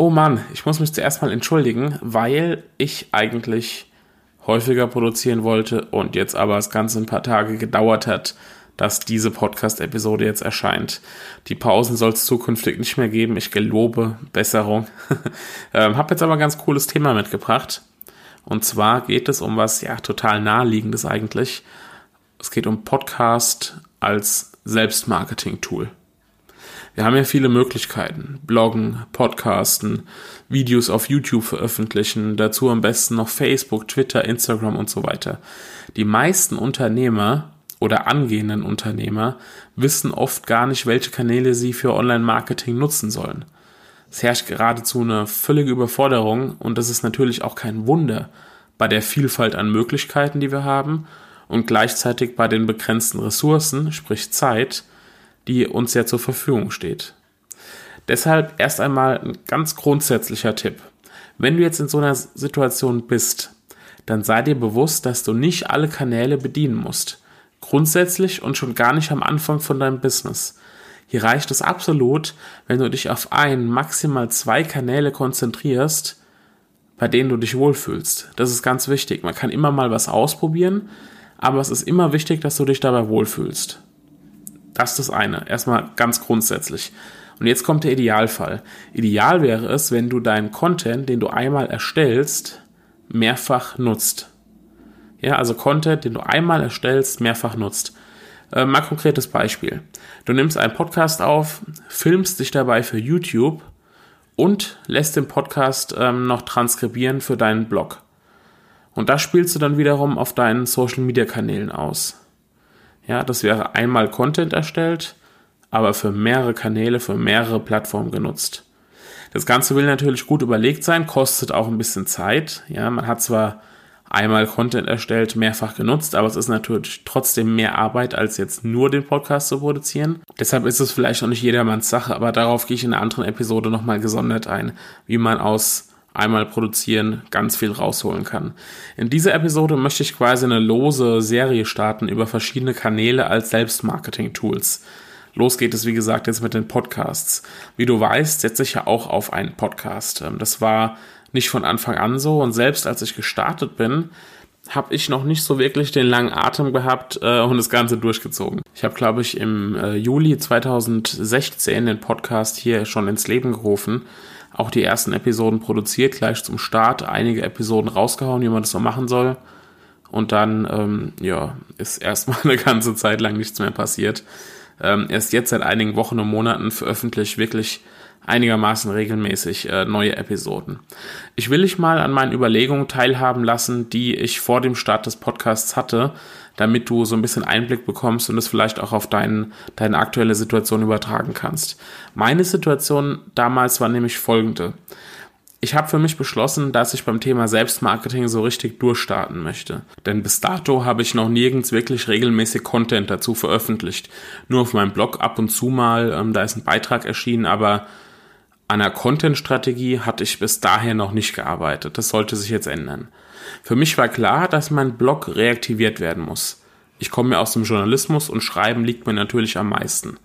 Oh Mann, ich muss mich zuerst mal entschuldigen, weil ich eigentlich häufiger produzieren wollte und jetzt aber das Ganze ein paar Tage gedauert hat, dass diese Podcast-Episode jetzt erscheint. Die Pausen soll es zukünftig nicht mehr geben. Ich gelobe Besserung. ähm, hab jetzt aber ein ganz cooles Thema mitgebracht. Und zwar geht es um was, ja, total naheliegendes eigentlich. Es geht um Podcast als Selbstmarketing-Tool. Wir haben ja viele Möglichkeiten. Bloggen, Podcasten, Videos auf YouTube veröffentlichen, dazu am besten noch Facebook, Twitter, Instagram und so weiter. Die meisten Unternehmer oder angehenden Unternehmer wissen oft gar nicht, welche Kanäle sie für Online-Marketing nutzen sollen. Es herrscht geradezu eine völlige Überforderung und das ist natürlich auch kein Wunder bei der Vielfalt an Möglichkeiten, die wir haben und gleichzeitig bei den begrenzten Ressourcen, sprich Zeit, die uns ja zur Verfügung steht. Deshalb erst einmal ein ganz grundsätzlicher Tipp. Wenn du jetzt in so einer Situation bist, dann sei dir bewusst, dass du nicht alle Kanäle bedienen musst. Grundsätzlich und schon gar nicht am Anfang von deinem Business. Hier reicht es absolut, wenn du dich auf ein, maximal zwei Kanäle konzentrierst, bei denen du dich wohlfühlst. Das ist ganz wichtig. Man kann immer mal was ausprobieren, aber es ist immer wichtig, dass du dich dabei wohlfühlst. Das ist das eine. Erstmal ganz grundsätzlich. Und jetzt kommt der Idealfall. Ideal wäre es, wenn du deinen Content, den du einmal erstellst, mehrfach nutzt. Ja, also Content, den du einmal erstellst, mehrfach nutzt. Äh, mal konkretes Beispiel. Du nimmst einen Podcast auf, filmst dich dabei für YouTube und lässt den Podcast ähm, noch transkribieren für deinen Blog. Und das spielst du dann wiederum auf deinen Social Media Kanälen aus. Ja, das wäre einmal Content erstellt, aber für mehrere Kanäle, für mehrere Plattformen genutzt. Das Ganze will natürlich gut überlegt sein, kostet auch ein bisschen Zeit. Ja, man hat zwar einmal Content erstellt, mehrfach genutzt, aber es ist natürlich trotzdem mehr Arbeit, als jetzt nur den Podcast zu produzieren. Deshalb ist es vielleicht auch nicht jedermanns Sache, aber darauf gehe ich in einer anderen Episode nochmal gesondert ein, wie man aus einmal produzieren ganz viel rausholen kann. In dieser Episode möchte ich quasi eine lose Serie starten über verschiedene Kanäle als Selbstmarketing-Tools. Los geht es, wie gesagt, jetzt mit den Podcasts. Wie du weißt, setze ich ja auch auf einen Podcast. Ähm, das war nicht von Anfang an so und selbst als ich gestartet bin, habe ich noch nicht so wirklich den langen Atem gehabt äh, und das Ganze durchgezogen. Ich habe, glaube ich, im äh, Juli 2016 den Podcast hier schon ins Leben gerufen auch die ersten Episoden produziert, gleich zum Start, einige Episoden rausgehauen, wie man das so machen soll. Und dann, ähm, ja, ist erstmal eine ganze Zeit lang nichts mehr passiert. Ähm, erst jetzt seit einigen Wochen und Monaten veröffentliche ich wirklich einigermaßen regelmäßig äh, neue Episoden. Ich will dich mal an meinen Überlegungen teilhaben lassen, die ich vor dem Start des Podcasts hatte, damit du so ein bisschen Einblick bekommst und es vielleicht auch auf dein, deine aktuelle Situation übertragen kannst. Meine Situation damals war nämlich folgende. Ich habe für mich beschlossen, dass ich beim Thema Selbstmarketing so richtig durchstarten möchte. Denn bis dato habe ich noch nirgends wirklich regelmäßig Content dazu veröffentlicht. Nur auf meinem Blog ab und zu mal, ähm, da ist ein Beitrag erschienen, aber an einer Content-Strategie hatte ich bis dahin noch nicht gearbeitet. Das sollte sich jetzt ändern. Für mich war klar, dass mein Blog reaktiviert werden muss. Ich komme ja aus dem Journalismus und Schreiben liegt mir natürlich am meisten.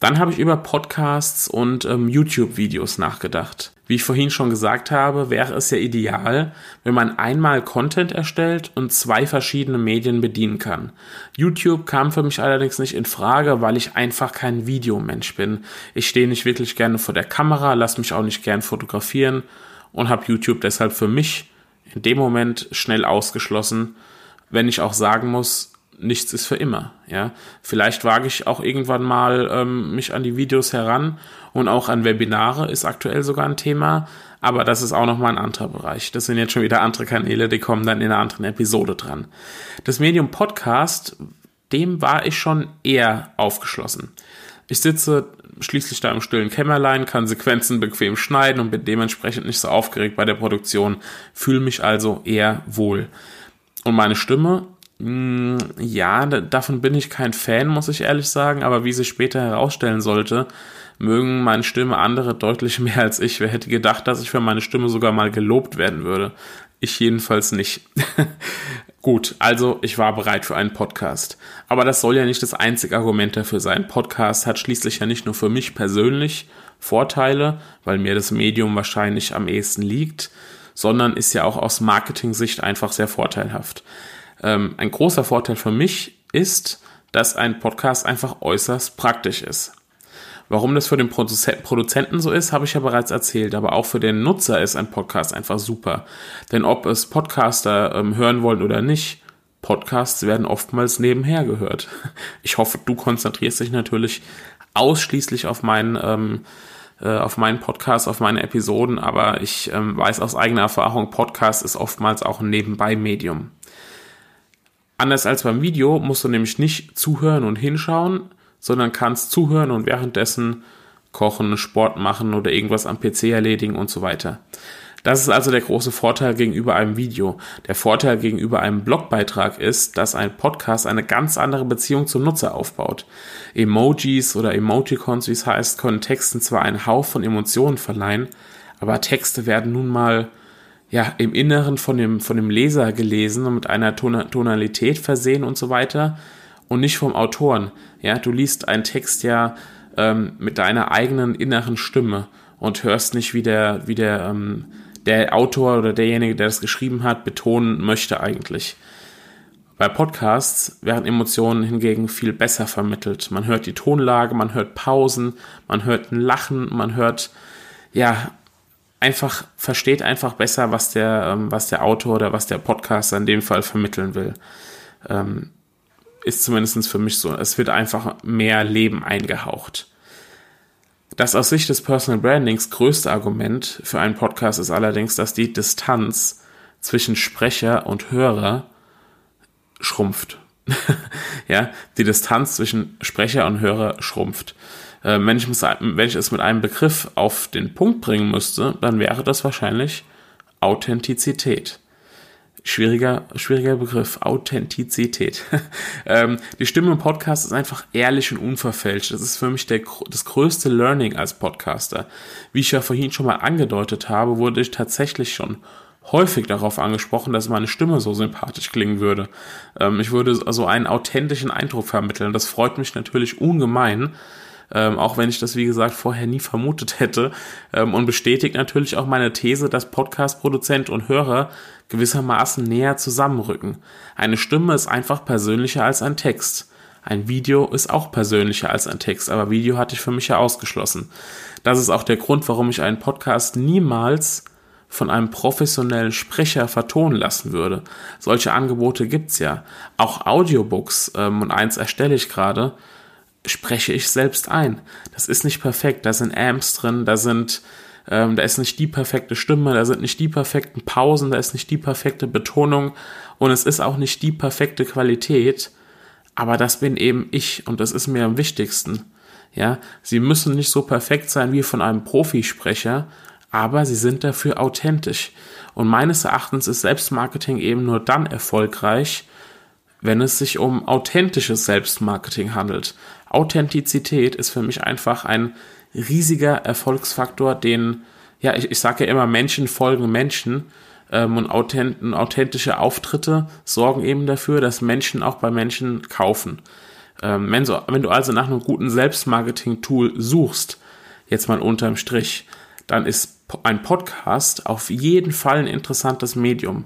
Dann habe ich über Podcasts und ähm, YouTube-Videos nachgedacht. Wie ich vorhin schon gesagt habe, wäre es ja ideal, wenn man einmal Content erstellt und zwei verschiedene Medien bedienen kann. YouTube kam für mich allerdings nicht in Frage, weil ich einfach kein Videomensch bin. Ich stehe nicht wirklich gerne vor der Kamera, lasse mich auch nicht gern fotografieren und habe YouTube deshalb für mich in dem Moment schnell ausgeschlossen, wenn ich auch sagen muss, nichts ist für immer. Ja, vielleicht wage ich auch irgendwann mal ähm, mich an die Videos heran und auch an Webinare ist aktuell sogar ein Thema, aber das ist auch noch mal ein anderer Bereich. Das sind jetzt schon wieder andere Kanäle, die kommen dann in einer anderen Episode dran. Das Medium Podcast, dem war ich schon eher aufgeschlossen. Ich sitze schließlich da im stillen Kämmerlein, kann Sequenzen bequem schneiden und bin dementsprechend nicht so aufgeregt bei der Produktion, fühle mich also eher wohl. Und meine Stimme, ja, davon bin ich kein Fan, muss ich ehrlich sagen, aber wie sich später herausstellen sollte, mögen meine Stimme andere deutlich mehr als ich. Wer hätte gedacht, dass ich für meine Stimme sogar mal gelobt werden würde? Ich jedenfalls nicht. Gut, also ich war bereit für einen Podcast. Aber das soll ja nicht das einzige Argument dafür sein. Podcast hat schließlich ja nicht nur für mich persönlich Vorteile, weil mir das Medium wahrscheinlich am ehesten liegt, sondern ist ja auch aus Marketing-Sicht einfach sehr vorteilhaft. Ähm, ein großer Vorteil für mich ist, dass ein Podcast einfach äußerst praktisch ist. Warum das für den Produzenten so ist, habe ich ja bereits erzählt, aber auch für den Nutzer ist ein Podcast einfach super. Denn ob es Podcaster ähm, hören wollen oder nicht, Podcasts werden oftmals nebenher gehört. Ich hoffe, du konzentrierst dich natürlich ausschließlich auf meinen, ähm, äh, auf meinen Podcast, auf meine Episoden, aber ich ähm, weiß aus eigener Erfahrung, Podcast ist oftmals auch ein Nebenbei-Medium. Anders als beim Video musst du nämlich nicht zuhören und hinschauen, sondern kannst zuhören und währenddessen kochen, Sport machen oder irgendwas am PC erledigen und so weiter. Das ist also der große Vorteil gegenüber einem Video. Der Vorteil gegenüber einem Blogbeitrag ist, dass ein Podcast eine ganz andere Beziehung zum Nutzer aufbaut. Emojis oder Emoticons, wie es heißt, können Texten zwar einen Hauch von Emotionen verleihen, aber Texte werden nun mal ja, im Inneren von dem, von dem Leser gelesen und mit einer Tonalität versehen und so weiter und nicht vom Autoren. Ja, du liest einen Text ja ähm, mit deiner eigenen inneren Stimme und hörst nicht, wie der, wie der, ähm, der Autor oder derjenige, der das geschrieben hat, betonen möchte eigentlich. Bei Podcasts werden Emotionen hingegen viel besser vermittelt. Man hört die Tonlage, man hört Pausen, man hört ein Lachen, man hört, ja, einfach, versteht einfach besser, was der, ähm, was der Autor oder was der Podcaster in dem Fall vermitteln will. Ähm, ist zumindest für mich so. Es wird einfach mehr Leben eingehaucht. Das aus Sicht des Personal Brandings größte Argument für einen Podcast ist allerdings, dass die Distanz zwischen Sprecher und Hörer schrumpft. ja, die Distanz zwischen Sprecher und Hörer schrumpft. Äh, wenn, ich, es mit einem Begriff auf den Punkt bringen müsste, dann wäre das wahrscheinlich Authentizität schwieriger, schwieriger Begriff, Authentizität. ähm, die Stimme im Podcast ist einfach ehrlich und unverfälscht. Das ist für mich der, das größte Learning als Podcaster. Wie ich ja vorhin schon mal angedeutet habe, wurde ich tatsächlich schon häufig darauf angesprochen, dass meine Stimme so sympathisch klingen würde. Ähm, ich würde also einen authentischen Eindruck vermitteln. Das freut mich natürlich ungemein ähm, auch wenn ich das, wie gesagt, vorher nie vermutet hätte. Ähm, und bestätigt natürlich auch meine These, dass Podcast-Produzent und Hörer gewissermaßen näher zusammenrücken. Eine Stimme ist einfach persönlicher als ein Text. Ein Video ist auch persönlicher als ein Text, aber Video hatte ich für mich ja ausgeschlossen. Das ist auch der Grund, warum ich einen Podcast niemals von einem professionellen Sprecher vertonen lassen würde. Solche Angebote gibt's ja. Auch Audiobooks, ähm, und eins erstelle ich gerade, spreche ich selbst ein. Das ist nicht perfekt. Da sind Amps drin, da sind, ähm, da ist nicht die perfekte Stimme, da sind nicht die perfekten Pausen, da ist nicht die perfekte Betonung und es ist auch nicht die perfekte Qualität. Aber das bin eben ich und das ist mir am wichtigsten. Ja, sie müssen nicht so perfekt sein wie von einem Profisprecher, aber sie sind dafür authentisch. Und meines Erachtens ist Selbstmarketing eben nur dann erfolgreich, wenn es sich um authentisches Selbstmarketing handelt. Authentizität ist für mich einfach ein riesiger Erfolgsfaktor, den, ja, ich, ich sage ja immer, Menschen folgen Menschen ähm, und authent authentische Auftritte sorgen eben dafür, dass Menschen auch bei Menschen kaufen. Ähm, wenn, so, wenn du also nach einem guten Selbstmarketing-Tool suchst, jetzt mal unterm Strich, dann ist ein Podcast auf jeden Fall ein interessantes Medium.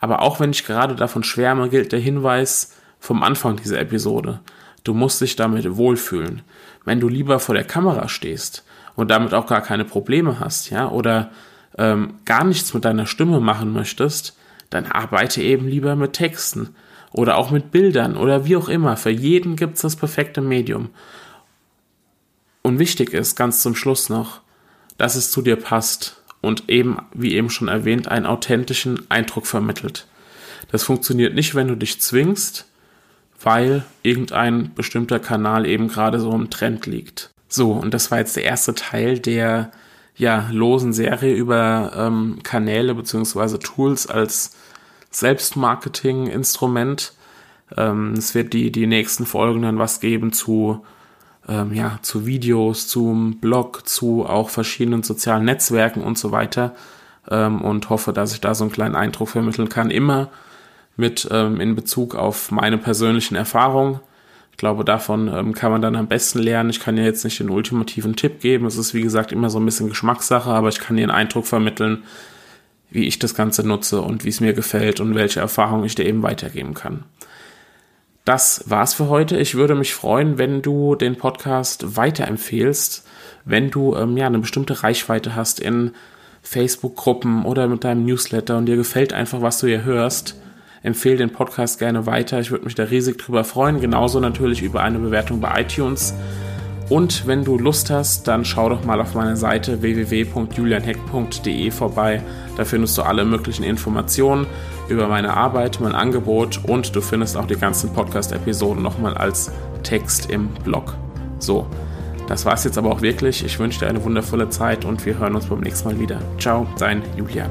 Aber auch wenn ich gerade davon schwärme, gilt der Hinweis vom Anfang dieser Episode. Du musst dich damit wohlfühlen. Wenn du lieber vor der Kamera stehst und damit auch gar keine Probleme hast, ja, oder ähm, gar nichts mit deiner Stimme machen möchtest, dann arbeite eben lieber mit Texten oder auch mit Bildern oder wie auch immer. Für jeden gibt es das perfekte Medium. Und wichtig ist ganz zum Schluss noch, dass es zu dir passt und eben, wie eben schon erwähnt, einen authentischen Eindruck vermittelt. Das funktioniert nicht, wenn du dich zwingst, weil irgendein bestimmter Kanal eben gerade so im Trend liegt. So, und das war jetzt der erste Teil der ja, losen Serie über ähm, Kanäle beziehungsweise Tools als Selbstmarketing-Instrument. Ähm, es wird die, die nächsten Folgen dann was geben zu, ähm, ja, zu Videos, zum Blog, zu auch verschiedenen sozialen Netzwerken und so weiter. Ähm, und hoffe, dass ich da so einen kleinen Eindruck vermitteln kann. Immer mit ähm, in Bezug auf meine persönlichen Erfahrungen. Ich glaube, davon ähm, kann man dann am besten lernen. Ich kann ja jetzt nicht den ultimativen Tipp geben. Es ist, wie gesagt, immer so ein bisschen Geschmackssache, aber ich kann dir einen Eindruck vermitteln, wie ich das Ganze nutze und wie es mir gefällt und welche Erfahrungen ich dir eben weitergeben kann. Das war's für heute. Ich würde mich freuen, wenn du den Podcast weiterempfehlst, wenn du ähm, ja eine bestimmte Reichweite hast in Facebook-Gruppen oder mit deinem Newsletter und dir gefällt einfach, was du hier hörst. Empfehle den Podcast gerne weiter. Ich würde mich da riesig drüber freuen. Genauso natürlich über eine Bewertung bei iTunes. Und wenn du Lust hast, dann schau doch mal auf meiner Seite www.julianheck.de vorbei. Da findest du alle möglichen Informationen über meine Arbeit, mein Angebot und du findest auch die ganzen Podcast-Episoden nochmal als Text im Blog. So, das war's jetzt aber auch wirklich. Ich wünsche dir eine wundervolle Zeit und wir hören uns beim nächsten Mal wieder. Ciao, dein Julian.